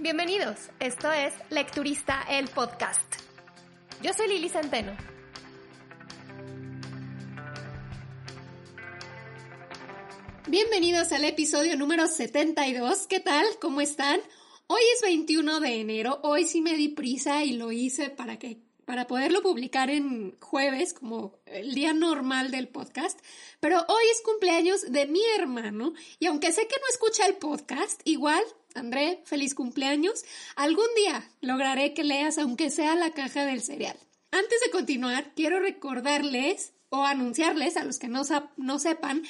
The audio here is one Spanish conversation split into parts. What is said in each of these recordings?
Bienvenidos, esto es Lecturista el Podcast. Yo soy Lili Centeno. Bienvenidos al episodio número 72. ¿Qué tal? ¿Cómo están? Hoy es 21 de enero. Hoy sí me di prisa y lo hice para que para poderlo publicar en jueves como el día normal del podcast, pero hoy es cumpleaños de mi hermano y aunque sé que no escucha el podcast, igual André, feliz cumpleaños. Algún día lograré que leas aunque sea la caja del cereal. Antes de continuar, quiero recordarles o anunciarles a los que no, no sepan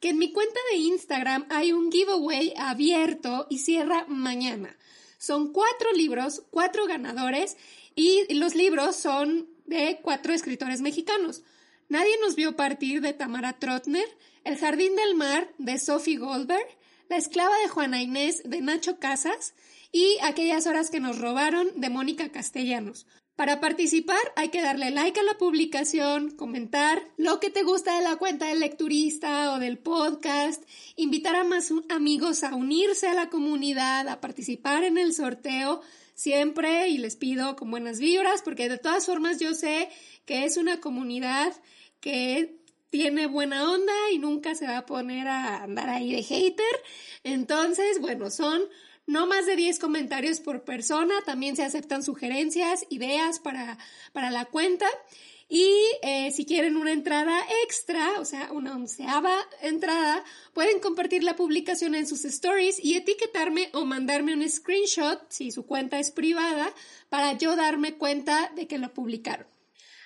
que en mi cuenta de Instagram hay un giveaway abierto y cierra mañana. Son cuatro libros, cuatro ganadores y los libros son de cuatro escritores mexicanos. Nadie nos vio partir de Tamara Trotner, El Jardín del Mar de Sophie Goldberg, la esclava de Juana Inés de Nacho Casas y Aquellas horas que nos robaron de Mónica Castellanos. Para participar hay que darle like a la publicación, comentar lo que te gusta de la cuenta del lecturista o del podcast, invitar a más amigos a unirse a la comunidad, a participar en el sorteo siempre y les pido con buenas vibras porque de todas formas yo sé que es una comunidad que tiene buena onda y nunca se va a poner a andar ahí de hater. Entonces, bueno, son no más de 10 comentarios por persona. También se aceptan sugerencias, ideas para, para la cuenta. Y eh, si quieren una entrada extra, o sea, una onceava entrada, pueden compartir la publicación en sus stories y etiquetarme o mandarme un screenshot, si su cuenta es privada, para yo darme cuenta de que lo publicaron.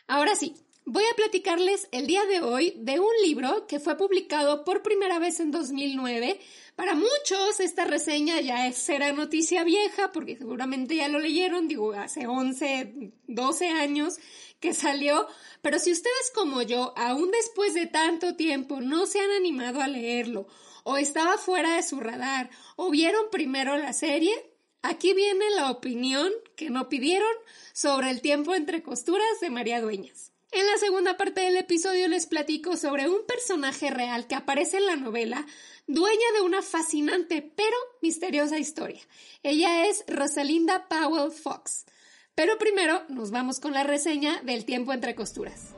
Ahora sí, Voy a platicarles el día de hoy de un libro que fue publicado por primera vez en 2009. Para muchos esta reseña ya será noticia vieja porque seguramente ya lo leyeron, digo, hace 11, 12 años que salió, pero si ustedes como yo, aún después de tanto tiempo, no se han animado a leerlo o estaba fuera de su radar o vieron primero la serie, aquí viene la opinión que no pidieron sobre el tiempo entre costuras de María Dueñas. En la segunda parte del episodio les platico sobre un personaje real que aparece en la novela, dueña de una fascinante pero misteriosa historia. Ella es Rosalinda Powell Fox. Pero primero nos vamos con la reseña del tiempo entre costuras.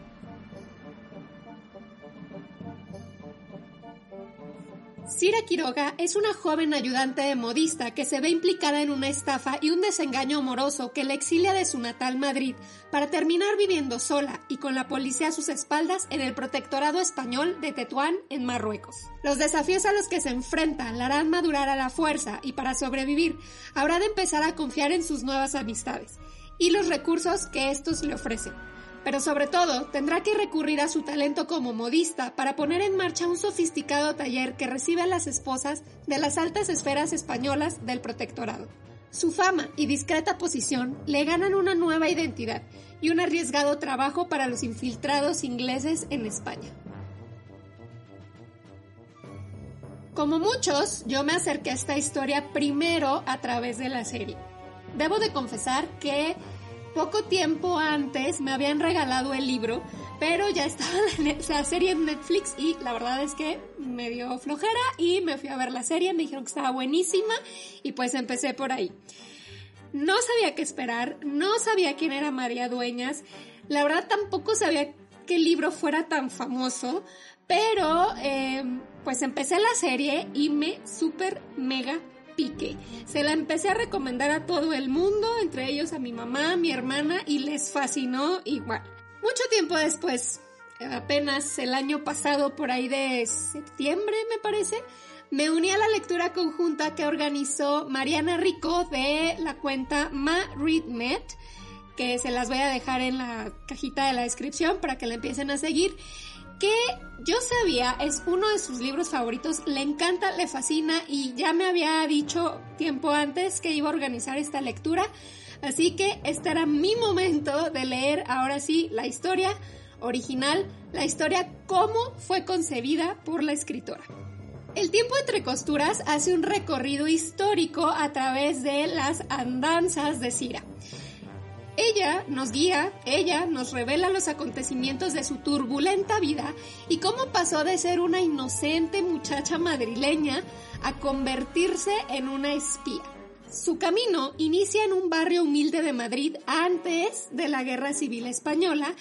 Cira Quiroga es una joven ayudante de modista que se ve implicada en una estafa y un desengaño amoroso que la exilia de su natal Madrid para terminar viviendo sola y con la policía a sus espaldas en el protectorado español de Tetuán en Marruecos. Los desafíos a los que se enfrenta la harán madurar a la fuerza y para sobrevivir habrá de empezar a confiar en sus nuevas amistades y los recursos que estos le ofrecen pero sobre todo tendrá que recurrir a su talento como modista para poner en marcha un sofisticado taller que recibe a las esposas de las altas esferas españolas del protectorado. Su fama y discreta posición le ganan una nueva identidad y un arriesgado trabajo para los infiltrados ingleses en España. Como muchos, yo me acerqué a esta historia primero a través de la serie. Debo de confesar que poco tiempo antes me habían regalado el libro, pero ya estaba la serie en Netflix y la verdad es que me dio flojera y me fui a ver la serie, me dijeron que estaba buenísima y pues empecé por ahí. No sabía qué esperar, no sabía quién era María Dueñas, la verdad tampoco sabía el libro fuera tan famoso, pero eh, pues empecé la serie y me super mega se la empecé a recomendar a todo el mundo, entre ellos a mi mamá, mi hermana, y les fascinó igual. Mucho tiempo después, apenas el año pasado, por ahí de septiembre me parece, me uní a la lectura conjunta que organizó Mariana Rico de la cuenta Ma Read que se las voy a dejar en la cajita de la descripción para que la empiecen a seguir. Que yo sabía es uno de sus libros favoritos, le encanta, le fascina y ya me había dicho tiempo antes que iba a organizar esta lectura, así que este era mi momento de leer ahora sí la historia original, la historia cómo fue concebida por la escritora. El tiempo entre costuras hace un recorrido histórico a través de las andanzas de Cira. Ella nos guía, ella nos revela los acontecimientos de su turbulenta vida y cómo pasó de ser una inocente muchacha madrileña a convertirse en una espía. Su camino inicia en un barrio humilde de Madrid antes de la Guerra Civil Española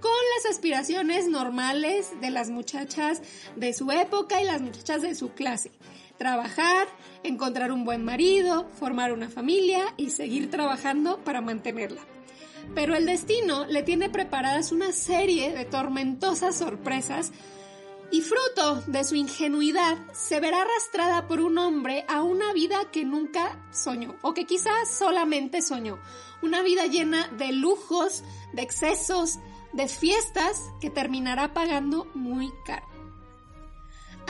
con las aspiraciones normales de las muchachas de su época y las muchachas de su clase. Trabajar, encontrar un buen marido, formar una familia y seguir trabajando para mantenerla pero el destino le tiene preparadas una serie de tormentosas sorpresas y fruto de su ingenuidad se verá arrastrada por un hombre a una vida que nunca soñó o que quizás solamente soñó. Una vida llena de lujos, de excesos, de fiestas que terminará pagando muy caro.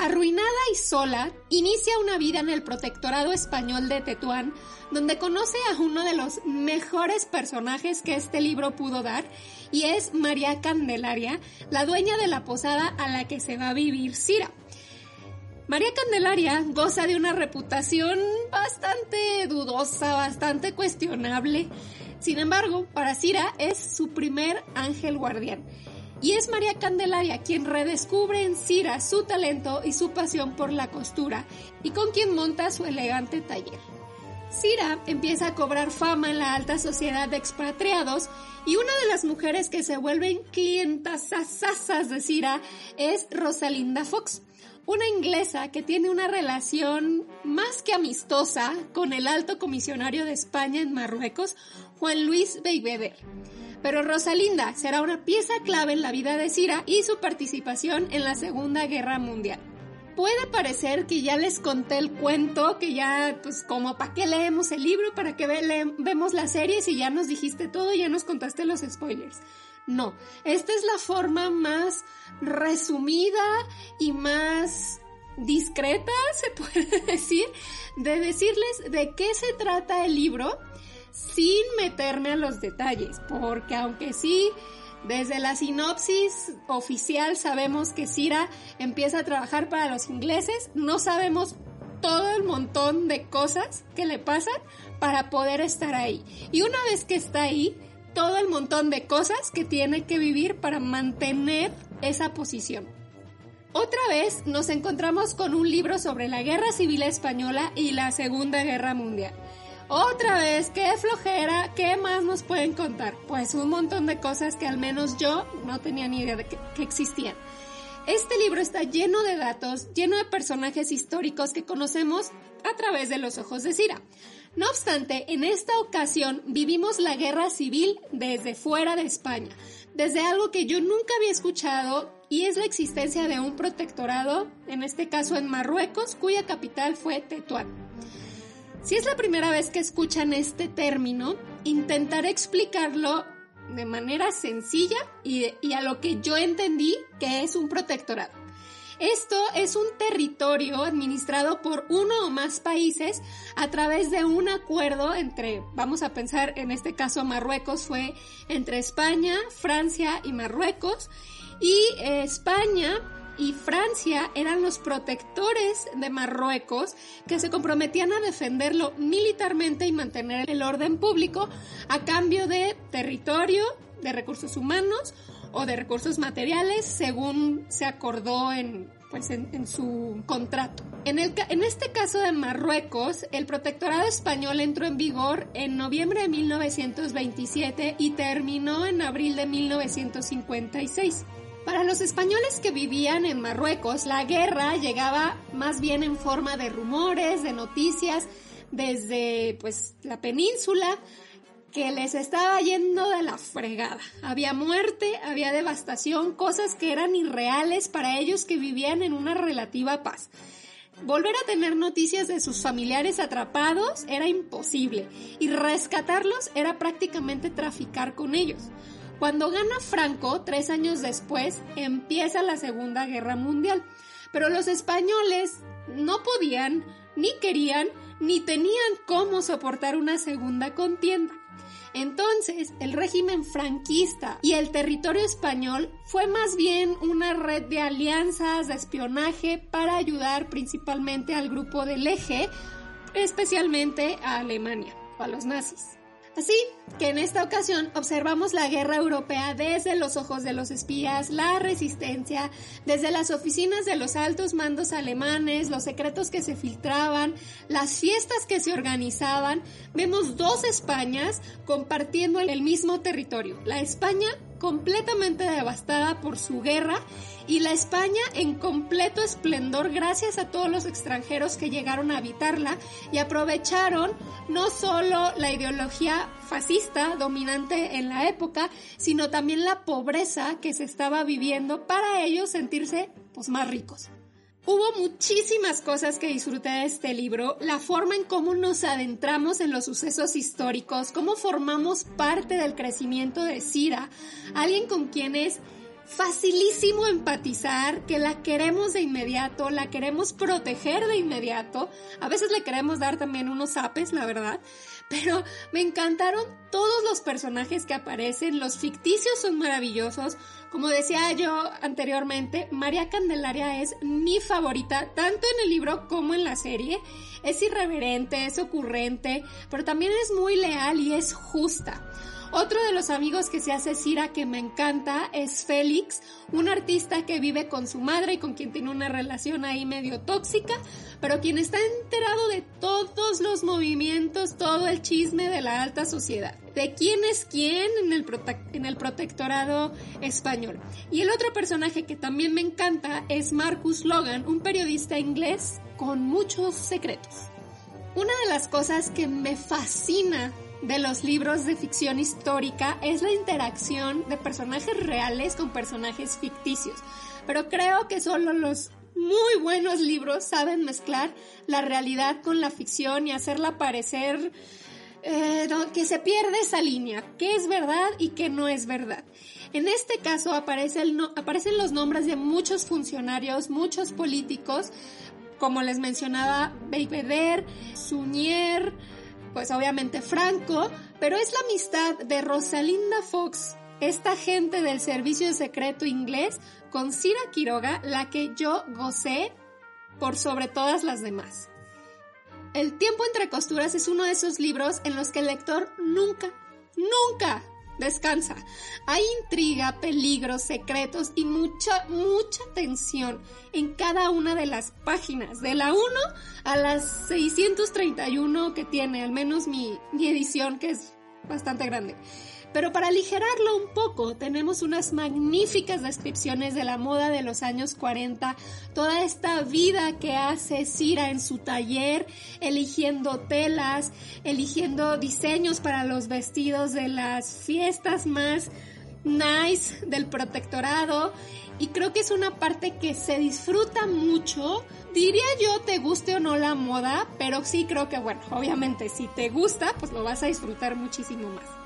Arruinada y sola, inicia una vida en el protectorado español de Tetuán, donde conoce a uno de los mejores personajes que este libro pudo dar, y es María Candelaria, la dueña de la posada a la que se va a vivir Cira. María Candelaria goza de una reputación bastante dudosa, bastante cuestionable. Sin embargo, para Cira es su primer ángel guardián y es María Candelaria quien redescubre en Cira su talento y su pasión por la costura y con quien monta su elegante taller. Cira empieza a cobrar fama en la alta sociedad de expatriados y una de las mujeres que se vuelven clientas de Cira es Rosalinda Fox, una inglesa que tiene una relación más que amistosa con el alto comisionario de España en Marruecos, Juan Luis Beibeder. Pero Rosalinda será una pieza clave en la vida de Cira y su participación en la Segunda Guerra Mundial. Puede parecer que ya les conté el cuento, que ya, pues, como para qué leemos el libro, para qué vemos la serie, si ya nos dijiste todo, ya nos contaste los spoilers. No, esta es la forma más resumida y más discreta, se puede decir, de decirles de qué se trata el libro sin meterme a los detalles, porque aunque sí, desde la sinopsis oficial sabemos que Cira empieza a trabajar para los ingleses, no sabemos todo el montón de cosas que le pasan para poder estar ahí. Y una vez que está ahí, todo el montón de cosas que tiene que vivir para mantener esa posición. Otra vez nos encontramos con un libro sobre la Guerra Civil Española y la Segunda Guerra Mundial. Otra vez, qué flojera, ¿qué más nos pueden contar? Pues un montón de cosas que al menos yo no tenía ni idea de que, existían. Este libro está lleno de datos, lleno de personajes históricos que conocemos a través de los ojos de Cira. No obstante, en esta ocasión vivimos la guerra civil desde fuera de España, desde algo que yo nunca había escuchado y es la existencia de un protectorado, en este caso en Marruecos, cuya capital fue Tetuán. Si es la primera vez que escuchan este término, intentaré explicarlo de manera sencilla y, a lo que yo entendí que es un protectorado. Esto es un territorio administrado por uno o más países a través de un acuerdo entre, vamos a pensar en este caso Marruecos fue entre España, Francia y Marruecos, y eh, España y Francia eran los protectores de Marruecos que se comprometían a defenderlo militarmente y mantener el orden público a cambio de territorio, de recursos humanos o de recursos materiales según se acordó en, pues en, su contrato. En, el, en este caso de Marruecos, el protectorado español entró en vigor en noviembre de 1927 y terminó en abril de 1956. Para los españoles que vivían en Marruecos, la guerra llegaba más bien en forma de rumores, de noticias desde pues la península que les estaba yendo de la fregada. Había muerte, había devastación, cosas que eran irreales para ellos que vivían en una relativa paz. Volver a tener noticias de sus familiares atrapados era imposible y rescatarlos era prácticamente traficar con ellos. Cuando gana Franco, tres años después, empieza la Segunda Guerra Mundial. Pero los españoles no podían, ni querían, ni tenían cómo soportar una segunda contienda. Entonces, el régimen franquista y el territorio español fue más bien una red de alianzas, de espionaje para ayudar principalmente al grupo del eje, especialmente a Alemania o a los nazis. Así que en esta ocasión observamos la guerra europea desde los ojos de los espías, la resistencia, desde las oficinas de los altos mandos alemanes, los secretos que se filtraban, las fiestas que se organizaban. Vemos dos Españas compartiendo el mismo territorio. La España completamente devastada por su guerra y la España en completo esplendor gracias a todos los extranjeros que llegaron a habitarla y aprovecharon no solo la ideología fascista dominante en la época, sino también la pobreza que se estaba viviendo para ellos sentirse pues más ricos. Hubo muchísimas cosas que disfruté de este libro, la forma en cómo nos adentramos en los sucesos históricos, cómo formamos parte del crecimiento de Cira, alguien con quien es facilísimo empatizar, que la queremos de inmediato, la queremos proteger de inmediato, a veces le queremos dar también unos apes, la verdad, pero me encantaron todos los personajes que aparecen, los ficticios son maravillosos, como decía yo anteriormente, María Candelaria es mi favorita, tanto en el libro como en la serie. Es irreverente, es ocurrente, pero también es muy leal y es justa. Otro de los amigos que se hace Cira que me encanta es Félix, un artista que vive con su madre y con quien tiene una relación ahí medio tóxica, pero quien está enterado de todos los movimientos, todo el chisme de la alta sociedad, de quién es quién en el, en el protectorado español. Y el otro personaje que también me encanta es Marcus Logan, un periodista inglés con muchos secretos. Una de las cosas que me fascina de los libros de ficción histórica es la interacción de personajes reales con personajes ficticios. Pero creo que solo los muy buenos libros saben mezclar la realidad con la ficción y hacerla parecer eh, que se pierde esa línea, qué es verdad y qué no es verdad. En este caso aparece aparecen los nombres de muchos funcionarios, muchos políticos, como les mencionaba Beiveder, Suñer, pues obviamente Franco, pero es la amistad de Rosalinda Fox, esta gente del servicio secreto inglés, con Cira Quiroga, la que yo gocé por sobre todas las demás. El tiempo entre costuras es uno de esos libros en los que el lector nunca, nunca descansa. Hay intriga, peligros, secretos y mucha, mucha tensión en cada una de las páginas, de la 1 a las 631 que tiene, al menos mi, mi edición, que es bastante grande. Pero para aligerarlo un poco, tenemos unas magníficas descripciones de la moda de los años 40, toda esta vida que hace Cira en su taller, eligiendo telas, eligiendo diseños para los vestidos de las fiestas más nice del protectorado. Y creo que es una parte que se disfruta mucho. Diría yo, te guste o no la moda, pero sí creo que, bueno, obviamente si te gusta, pues lo vas a disfrutar muchísimo más.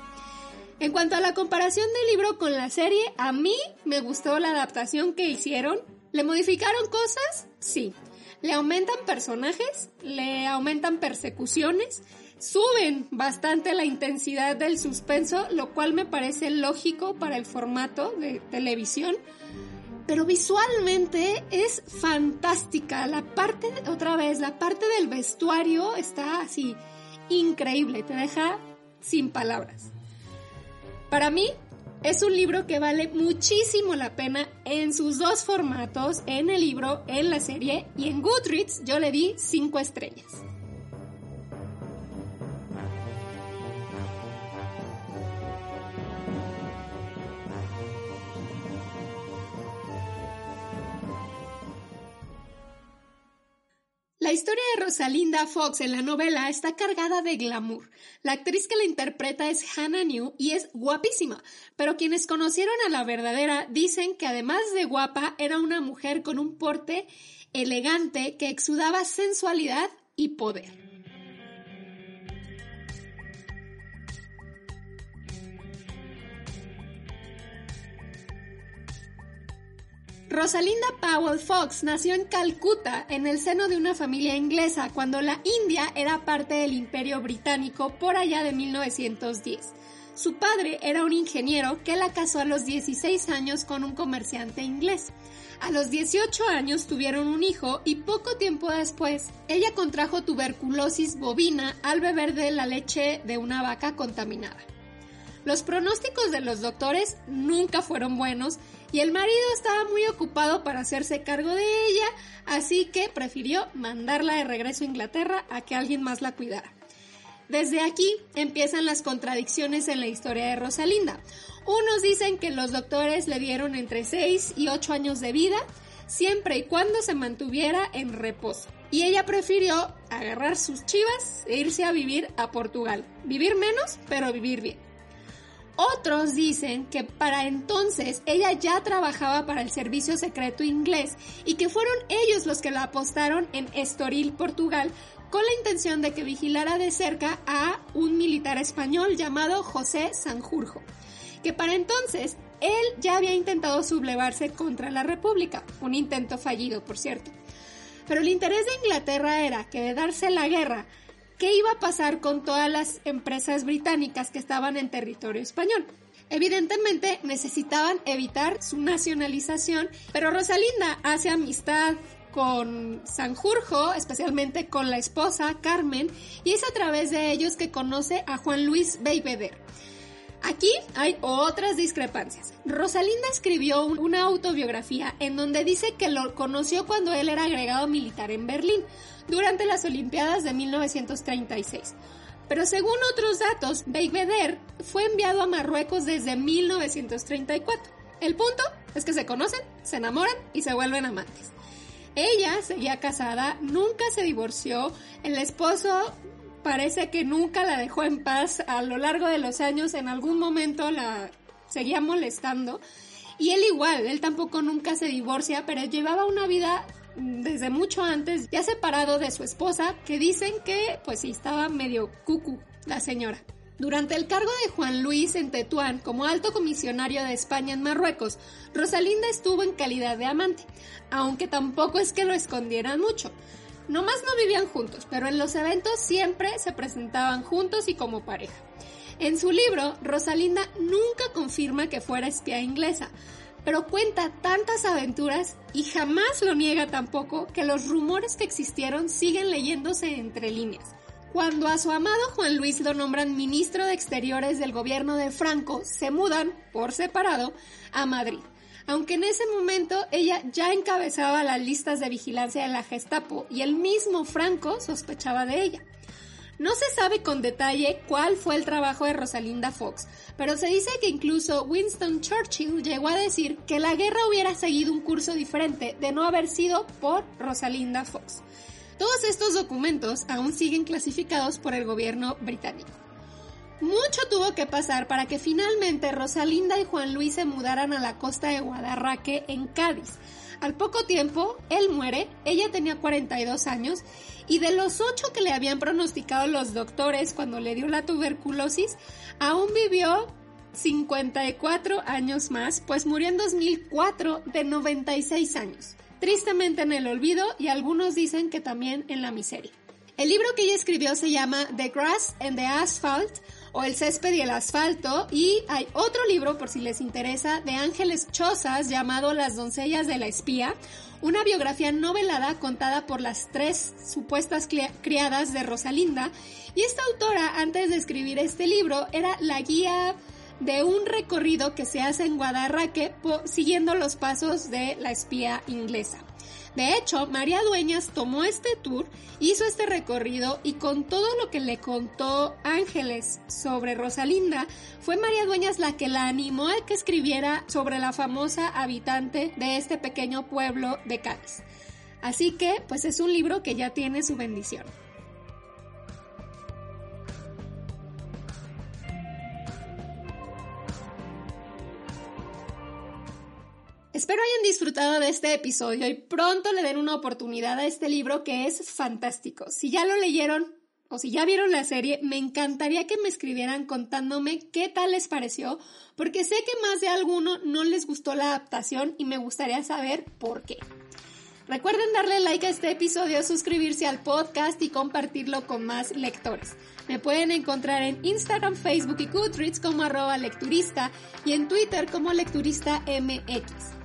En cuanto a la comparación del libro con la serie, a mí me gustó la adaptación que hicieron. ¿Le modificaron cosas? Sí. ¿Le aumentan personajes? ¿Le aumentan persecuciones? Suben bastante la intensidad del suspenso, lo cual me parece lógico para el formato de televisión. Pero visualmente es fantástica. La parte, otra vez, la parte del vestuario está así increíble. Te deja sin palabras. Para mí es un libro que vale muchísimo la pena en sus dos formatos, en el libro, en la serie y en Goodreads yo le di 5 estrellas. La historia de Rosalinda Fox en la novela está cargada de glamour. La actriz que la interpreta es Hannah New y es guapísima, pero quienes conocieron a la verdadera dicen que además de guapa era una mujer con un porte elegante que exudaba sensualidad y poder. Rosalinda Powell Fox nació en Calcuta, en el seno de una familia inglesa, cuando la India era parte del Imperio Británico por allá de 1910. Su padre era un ingeniero que la casó a los 16 años con un comerciante inglés. A los 18 años tuvieron un hijo y poco tiempo después ella contrajo tuberculosis bovina al beber de la leche de una vaca contaminada. Los pronósticos de los doctores nunca fueron buenos y el marido estaba muy ocupado para hacerse cargo de ella, así que prefirió mandarla de regreso a Inglaterra a que alguien más la cuidara. Desde aquí empiezan las contradicciones en la historia de Rosalinda. Unos dicen que los doctores le dieron entre 6 y 8 años de vida, siempre y cuando se mantuviera en reposo. Y ella prefirió agarrar sus chivas e irse a vivir a Portugal. Vivir menos, pero vivir bien. Otros dicen que para entonces ella ya trabajaba para el servicio secreto inglés y que fueron ellos los que la apostaron en Estoril, Portugal, con la intención de que vigilara de cerca a un militar español llamado José Sanjurjo, que para entonces él ya había intentado sublevarse contra la República, un intento fallido, por cierto. Pero el interés de Inglaterra era que de darse la guerra qué iba a pasar con todas las empresas británicas que estaban en territorio español. Evidentemente necesitaban evitar su nacionalización, pero Rosalinda hace amistad con Sanjurjo, especialmente con la esposa Carmen, y es a través de ellos que conoce a Juan Luis Beiveder. Aquí hay otras discrepancias. Rosalinda escribió una autobiografía en donde dice que lo conoció cuando él era agregado militar en Berlín, durante las Olimpiadas de 1936. Pero según otros datos, Beiveder fue enviado a Marruecos desde 1934. El punto es que se conocen, se enamoran y se vuelven amantes. Ella seguía casada, nunca se divorció, el esposo parece que nunca la dejó en paz a lo largo de los años, en algún momento la seguía molestando. Y él igual, él tampoco nunca se divorcia, pero llevaba una vida desde mucho antes, ya separado de su esposa, que dicen que pues sí estaba medio cucu la señora. Durante el cargo de Juan Luis en Tetuán como alto comisionario de España en Marruecos, Rosalinda estuvo en calidad de amante, aunque tampoco es que lo escondieran mucho. Nomás no vivían juntos, pero en los eventos siempre se presentaban juntos y como pareja. En su libro, Rosalinda nunca confirma que fuera espía inglesa, pero cuenta tantas aventuras y jamás lo niega tampoco que los rumores que existieron siguen leyéndose entre líneas. Cuando a su amado Juan Luis lo nombran ministro de Exteriores del gobierno de Franco, se mudan, por separado, a Madrid. Aunque en ese momento ella ya encabezaba las listas de vigilancia de la Gestapo y el mismo Franco sospechaba de ella. No se sabe con detalle cuál fue el trabajo de Rosalinda Fox, pero se dice que incluso Winston Churchill llegó a decir que la guerra hubiera seguido un curso diferente de no haber sido por Rosalinda Fox. Todos estos documentos aún siguen clasificados por el gobierno británico. Mucho tuvo que pasar para que finalmente Rosalinda y Juan Luis se mudaran a la costa de Guadarraque en Cádiz. Al poco tiempo, él muere, ella tenía 42 años y de los ocho que le habían pronosticado los doctores cuando le dio la tuberculosis, aún vivió 54 años más, pues murió en 2004 de 96 años. Tristemente en el olvido y algunos dicen que también en la miseria. El libro que ella escribió se llama The Grass and the Asphalt o El césped y el asfalto y hay otro libro por si les interesa de Ángeles Chozas llamado Las doncellas de la espía, una biografía novelada contada por las tres supuestas criadas de Rosalinda y esta autora antes de escribir este libro era la guía de un recorrido que se hace en Guadarraque siguiendo los pasos de la espía inglesa. De hecho, María Dueñas tomó este tour, hizo este recorrido y con todo lo que le contó Ángeles sobre Rosalinda, fue María Dueñas la que la animó a que escribiera sobre la famosa habitante de este pequeño pueblo de Cádiz. Así que, pues es un libro que ya tiene su bendición. Espero hayan disfrutado de este episodio y pronto le den una oportunidad a este libro que es fantástico. Si ya lo leyeron, o si ya vieron la serie, me encantaría que me escribieran contándome qué tal les pareció, porque sé que más de alguno no les gustó la adaptación y me gustaría saber por qué. Recuerden darle like a este episodio, suscribirse al podcast y compartirlo con más lectores. Me pueden encontrar en Instagram, Facebook y Goodreads como arroba lecturista y en Twitter como lecturista MX.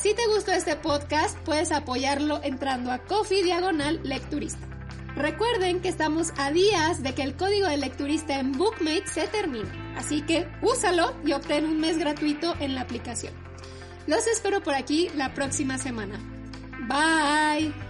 Si te gustó este podcast, puedes apoyarlo entrando a Coffee Diagonal Lecturista. Recuerden que estamos a días de que el código de lecturista en Bookmate se termine, así que úsalo y obtén un mes gratuito en la aplicación. Los espero por aquí la próxima semana. Bye.